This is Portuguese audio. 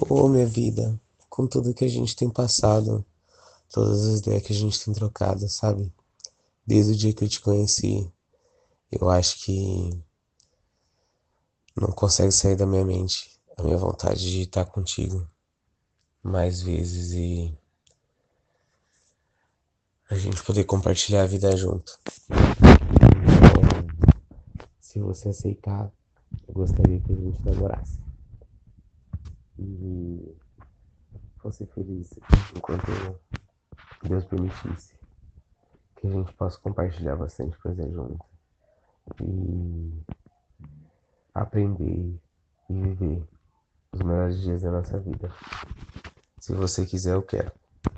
Ô, minha vida, com tudo que a gente tem passado, todas as ideias que a gente tem trocado, sabe? Desde o dia que eu te conheci, eu acho que não consegue sair da minha mente a minha vontade de estar contigo mais vezes e a gente poder compartilhar a vida junto. Então, se você aceitar, eu gostaria que a gente namorasse. E fosse feliz enquanto Deus permitisse. Que a gente possa compartilhar bastante coisa junto. E aprender e viver os melhores dias da nossa vida. Se você quiser, eu quero.